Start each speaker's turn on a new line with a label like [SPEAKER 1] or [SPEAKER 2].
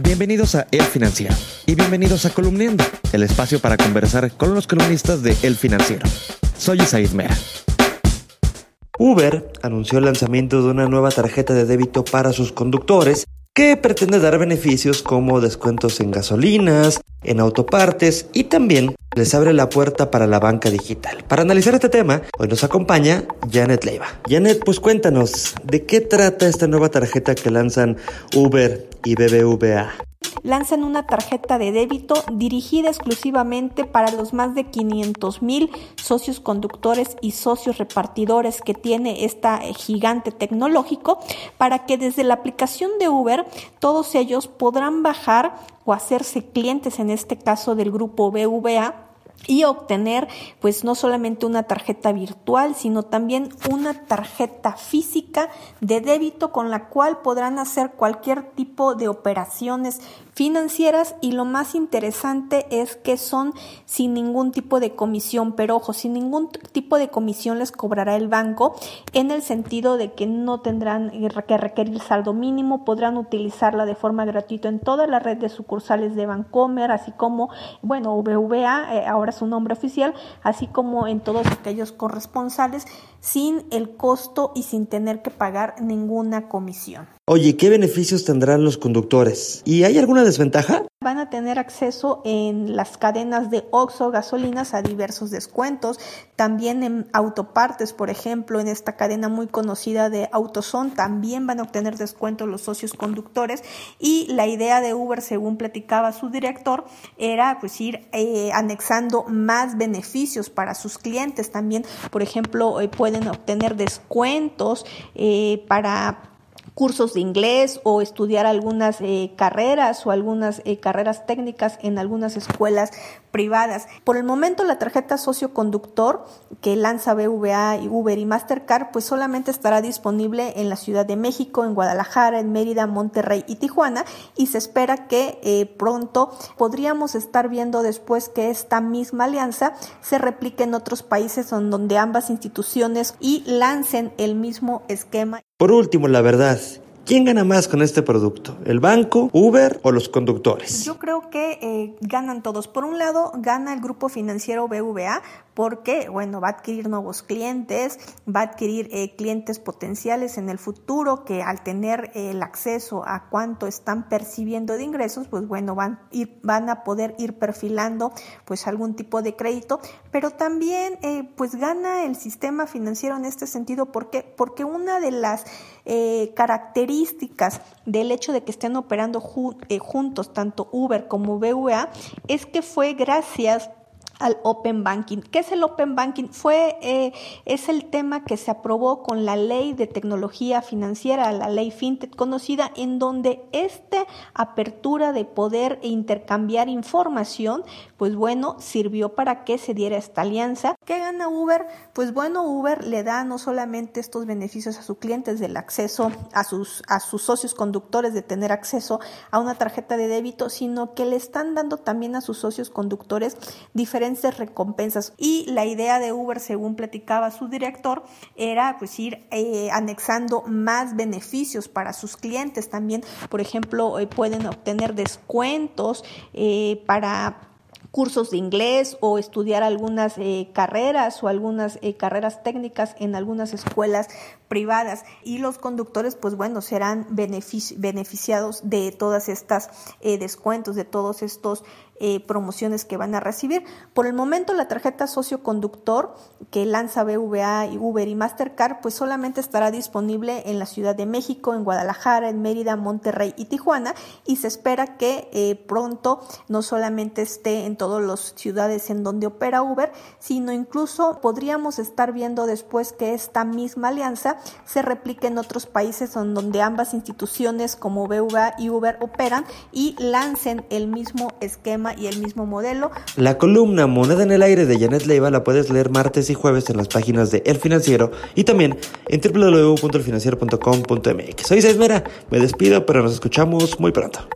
[SPEAKER 1] Bienvenidos a El Financiero y bienvenidos a Columniendo, el espacio para conversar con los columnistas de El Financiero. Soy Isaid Mera. Uber anunció el lanzamiento de una nueva tarjeta de débito para sus conductores que pretende dar beneficios como descuentos en gasolinas, en autopartes y también les abre la puerta para la banca digital. Para analizar este tema, hoy nos acompaña Janet Leiva. Janet, pues cuéntanos, ¿de qué trata esta nueva tarjeta que lanzan Uber y BBVA?
[SPEAKER 2] Lanzan una tarjeta de débito dirigida exclusivamente para los más de 500 mil socios conductores y socios repartidores que tiene esta gigante tecnológico para que desde la aplicación de Uber todos ellos podrán bajar o hacerse clientes en este caso del grupo BVA y obtener pues no solamente una tarjeta virtual, sino también una tarjeta física de débito con la cual podrán hacer cualquier tipo de operaciones financieras y lo más interesante es que son sin ningún tipo de comisión, pero ojo, sin ningún tipo de comisión les cobrará el banco en el sentido de que no tendrán que requerir saldo mínimo, podrán utilizarla de forma gratuita en toda la red de sucursales de Bancomer, así como, bueno, VVA, eh, ahora su nombre oficial, así como en todos aquellos corresponsales sin el costo y sin tener que pagar ninguna comisión.
[SPEAKER 1] Oye, ¿qué beneficios tendrán los conductores? ¿Y hay alguna desventaja?
[SPEAKER 2] Van a tener acceso en las cadenas de Oxo gasolinas a diversos descuentos, también en autopartes, por ejemplo, en esta cadena muy conocida de Autoson, también van a obtener descuentos los socios conductores y la idea de Uber, según platicaba su director, era pues ir eh, anexando más beneficios para sus clientes, también, por ejemplo, eh, pueden obtener descuentos eh, para cursos de inglés o estudiar algunas eh, carreras o algunas eh, carreras técnicas en algunas escuelas privadas. Por el momento la tarjeta socioconductor que lanza BVA, Uber y Mastercard pues solamente estará disponible en la Ciudad de México, en Guadalajara, en Mérida, Monterrey y Tijuana y se espera que eh, pronto podríamos estar viendo después que esta misma alianza se replique en otros países donde ambas instituciones y lancen el mismo esquema.
[SPEAKER 1] Por último, la verdad, ¿Quién gana más con este producto? ¿El banco, Uber o los conductores?
[SPEAKER 2] Yo creo que eh, ganan todos. Por un lado, gana el grupo financiero BVA porque, bueno, va a adquirir nuevos clientes, va a adquirir eh, clientes potenciales en el futuro que al tener el acceso a cuánto están percibiendo de ingresos, pues bueno, van, ir, van a poder ir perfilando pues algún tipo de crédito, pero también eh, pues gana el sistema financiero en este sentido. Porque, porque una de las características del hecho de que estén operando eh, juntos tanto Uber como BVA es que fue gracias al Open Banking. ¿Qué es el Open Banking? Fue, eh, es el tema que se aprobó con la ley de tecnología financiera, la ley FinTech conocida, en donde esta apertura de poder e intercambiar información, pues bueno, sirvió para que se diera esta alianza. ¿Qué gana Uber? Pues bueno, Uber le da no solamente estos beneficios a sus clientes del acceso a sus, a sus socios conductores de tener acceso a una tarjeta de débito, sino que le están dando también a sus socios conductores diferentes recompensas. Y la idea de Uber, según platicaba su director, era pues ir eh, anexando más beneficios para sus clientes. También, por ejemplo, eh, pueden obtener descuentos eh, para cursos de inglés o estudiar algunas carreras o algunas carreras técnicas en algunas escuelas privadas y los conductores pues bueno serán beneficiados de todas estas descuentos de todos estos eh, promociones que van a recibir. Por el momento la tarjeta socioconductor que lanza BVA, Uber y Mastercard pues solamente estará disponible en la Ciudad de México, en Guadalajara, en Mérida, Monterrey y Tijuana y se espera que eh, pronto no solamente esté en todas las ciudades en donde opera Uber, sino incluso podríamos estar viendo después que esta misma alianza se replique en otros países donde ambas instituciones como BVA y Uber operan y lancen el mismo esquema y el mismo modelo.
[SPEAKER 1] La columna Moneda en el Aire de Janet Leiva la puedes leer martes y jueves en las páginas de El Financiero y también en www.elfinanciero.com.mx. Soy Mera, me despido, pero nos escuchamos muy pronto.